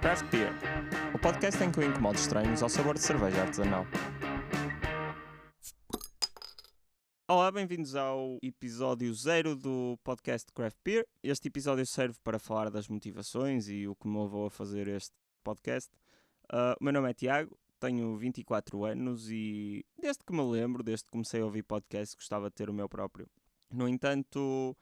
Craft Beer, o podcast em que eu incomodo estranhos ao sabor de cerveja artesanal. Olá, bem-vindos ao episódio zero do podcast Craft Beer. Este episódio serve para falar das motivações e o que me levou a fazer este podcast. Uh, o meu nome é Tiago, tenho 24 anos e desde que me lembro, desde que comecei a ouvir podcast, gostava de ter o meu próprio. No entanto,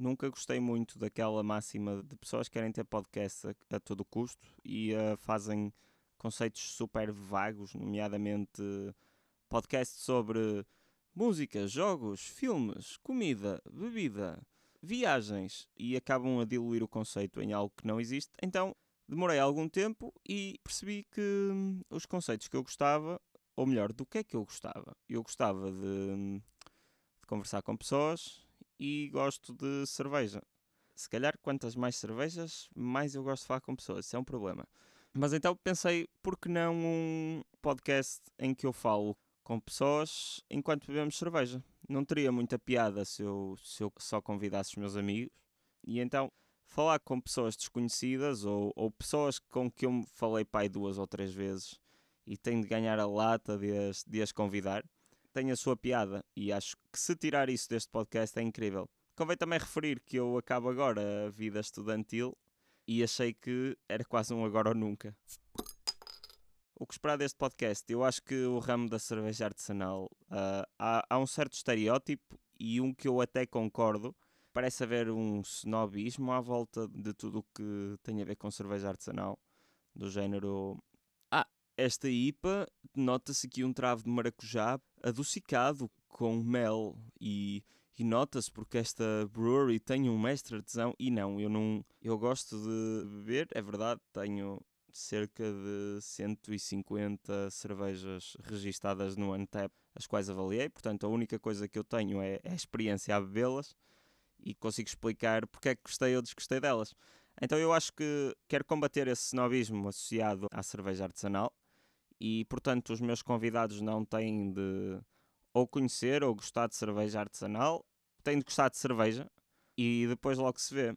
nunca gostei muito daquela máxima de pessoas que querem ter podcast a, a todo custo e uh, fazem conceitos super vagos, nomeadamente podcast sobre música, jogos, filmes, comida, bebida, viagens e acabam a diluir o conceito em algo que não existe. Então demorei algum tempo e percebi que hum, os conceitos que eu gostava, ou melhor, do que é que eu gostava? Eu gostava de, hum, de conversar com pessoas e gosto de cerveja. Se calhar, quantas mais cervejas, mais eu gosto de falar com pessoas. Isso é um problema. Mas então pensei, por que não um podcast em que eu falo com pessoas enquanto bebemos cerveja? Não teria muita piada se eu, se eu só convidasse os meus amigos. E então, falar com pessoas desconhecidas ou, ou pessoas com que eu falei pai duas ou três vezes e tenho de ganhar a lata de as, de as convidar, tem a sua piada. E acho que se tirar isso deste podcast é incrível. Convém também referir que eu acabo agora a vida estudantil e achei que era quase um agora ou nunca. O que esperar deste podcast? Eu acho que o ramo da cerveja artesanal uh, há, há um certo estereótipo e um que eu até concordo. Parece haver um snobismo à volta de tudo o que tem a ver com cerveja artesanal, do género. Esta IPA nota-se aqui um travo de maracujá adocicado com mel e, e nota-se porque esta brewery tem um mestre artesão e não, eu não, eu gosto de beber, é verdade, tenho cerca de 150 cervejas registadas no Antep, as quais avaliei, portanto a única coisa que eu tenho é, é a experiência a bebê-las e consigo explicar porque é que gostei ou desgostei delas. Então eu acho que quero combater esse snobismo associado à cerveja artesanal e, portanto, os meus convidados não têm de ou conhecer ou gostar de cerveja artesanal, têm de gostar de cerveja e depois logo se vê.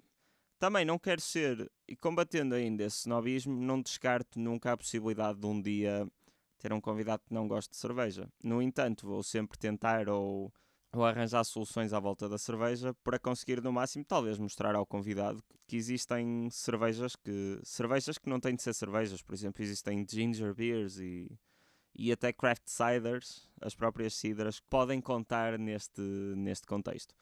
Também não quero ser, e combatendo ainda esse snobismo, não descarto nunca a possibilidade de um dia ter um convidado que não goste de cerveja. No entanto, vou sempre tentar ou, ou arranjar soluções à volta da cerveja para conseguir no máximo talvez mostrar ao convidado que existem cervejas que cervejas que não têm de ser cervejas, por exemplo, existem ginger beers e e até craft ciders, as próprias cidras, podem contar neste, neste contexto.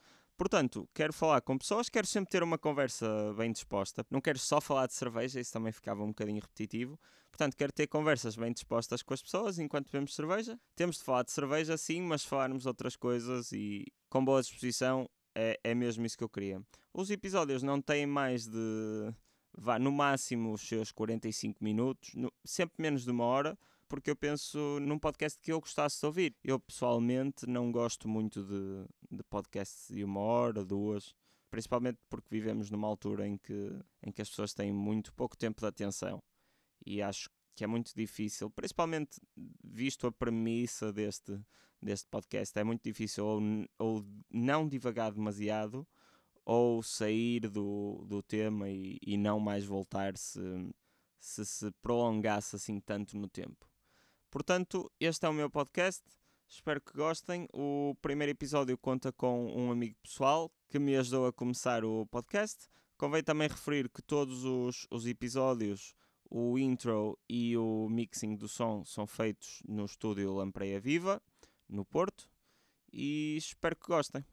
Portanto, quero falar com pessoas, quero sempre ter uma conversa bem disposta. Não quero só falar de cerveja, isso também ficava um bocadinho repetitivo. Portanto, quero ter conversas bem dispostas com as pessoas enquanto bebemos cerveja. Temos de falar de cerveja, sim, mas falarmos outras coisas e com boa disposição é, é mesmo isso que eu queria. Os episódios não têm mais de. Vá, no máximo os seus 45 minutos, no, sempre menos de uma hora porque eu penso num podcast que eu gostasse de ouvir. Eu pessoalmente não gosto muito de, de podcasts de uma hora, duas, principalmente porque vivemos numa altura em que, em que as pessoas têm muito pouco tempo de atenção e acho que é muito difícil, principalmente visto a premissa deste, deste podcast, é muito difícil ou, ou não divagar demasiado ou sair do, do tema e, e não mais voltar se, se se prolongasse assim tanto no tempo. Portanto, este é o meu podcast. Espero que gostem. O primeiro episódio conta com um amigo pessoal que me ajudou a começar o podcast. Convém também referir que todos os, os episódios, o intro e o mixing do som são feitos no estúdio Lampreia Viva, no Porto. E espero que gostem.